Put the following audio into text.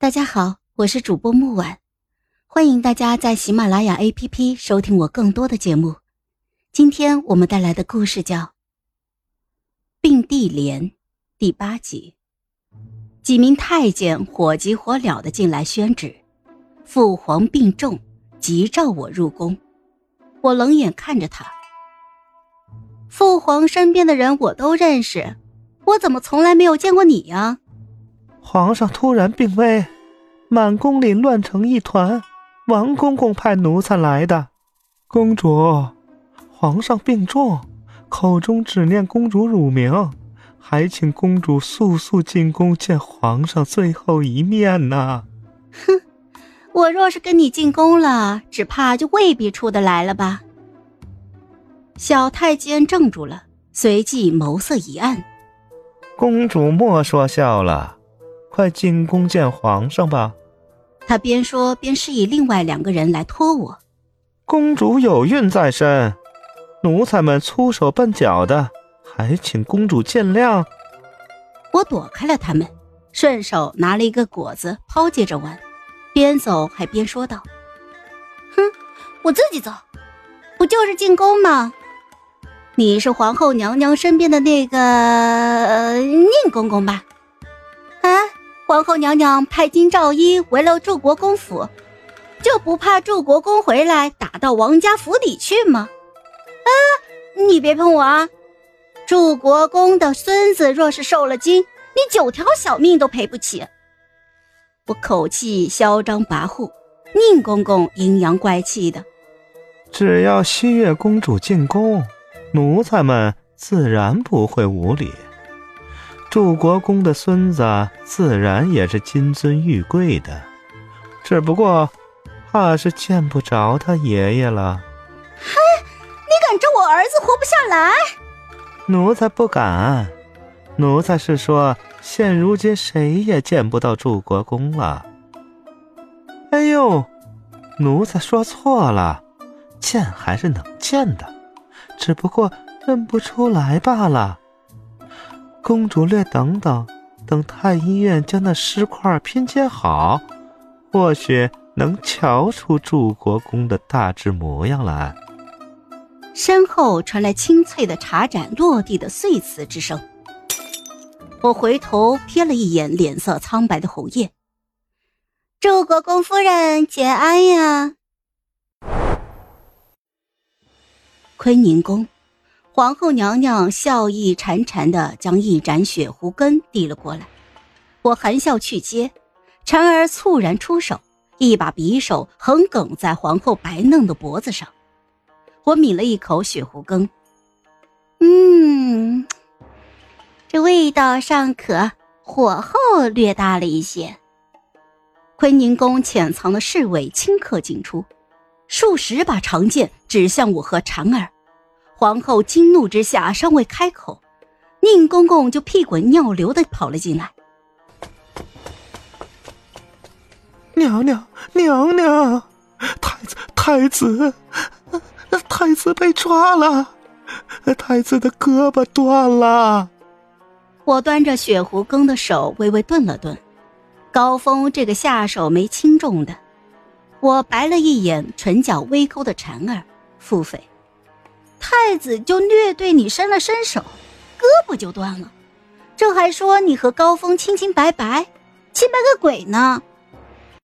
大家好，我是主播木婉，欢迎大家在喜马拉雅 APP 收听我更多的节目。今天我们带来的故事叫《并蒂莲》第八集。几名太监火急火燎的进来宣旨，父皇病重，急召我入宫。我冷眼看着他，父皇身边的人我都认识，我怎么从来没有见过你呀？皇上突然病危，满宫里乱成一团。王公公派奴才来的。公主，皇上病重，口中只念公主乳名，还请公主速速进宫见皇上最后一面呢。哼，我若是跟你进宫了，只怕就未必出得来了吧？小太监怔住了，随即眸色一暗。公主莫说笑了。快进宫见皇上吧！他边说边示意另外两个人来拖我。公主有孕在身，奴才们粗手笨脚的，还请公主见谅。我躲开了他们，顺手拿了一个果子抛接着玩，边走还边说道：“哼，我自己走，不就是进宫吗？你是皇后娘娘身边的那个宁公公吧？？”皇后娘娘派金兆一围了祝国公府，就不怕祝国公回来打到王家府邸去吗？啊！你别碰我啊！祝国公的孙子若是受了惊，你九条小命都赔不起。我口气嚣张跋扈，宁公公阴阳怪气的。只要西月公主进宫，奴才们自然不会无礼。祝国公的孙子自然也是金尊玉贵的，只不过怕是见不着他爷爷了。哼，你敢咒我儿子活不下来？奴才不敢，奴才是说现如今谁也见不到祝国公了。哎呦，奴才说错了，见还是能见的，只不过认不出来罢了。公主略等等，等太医院将那尸块拼接好，或许能瞧出祝国公的大致模样来。身后传来清脆的茶盏落地的碎瓷之声。我回头瞥了一眼脸色苍白的侯爷。祝国公夫人节哀呀！坤宁宫。皇后娘娘笑意潺潺的将一盏雪狐羹递了过来，我含笑去接，婵儿猝然出手，一把匕首横梗在皇后白嫩的脖子上。我抿了一口雪狐羹，嗯，这味道尚可，火候略大了一些。坤宁宫潜藏的侍卫顷刻进出，数十把长剑指向我和婵儿。皇后惊怒之下，尚未开口，宁公公就屁滚尿流的跑了进来。娘娘，娘娘，太子，太子，太子被抓了，太子的胳膊断了。我端着雪狐羹的手微微顿了顿，高峰这个下手没轻重的。我白了一眼唇角微勾的婵儿，腹诽。太子就略对你伸了伸手，胳膊就断了，这还说你和高峰清清白白，清白个鬼呢！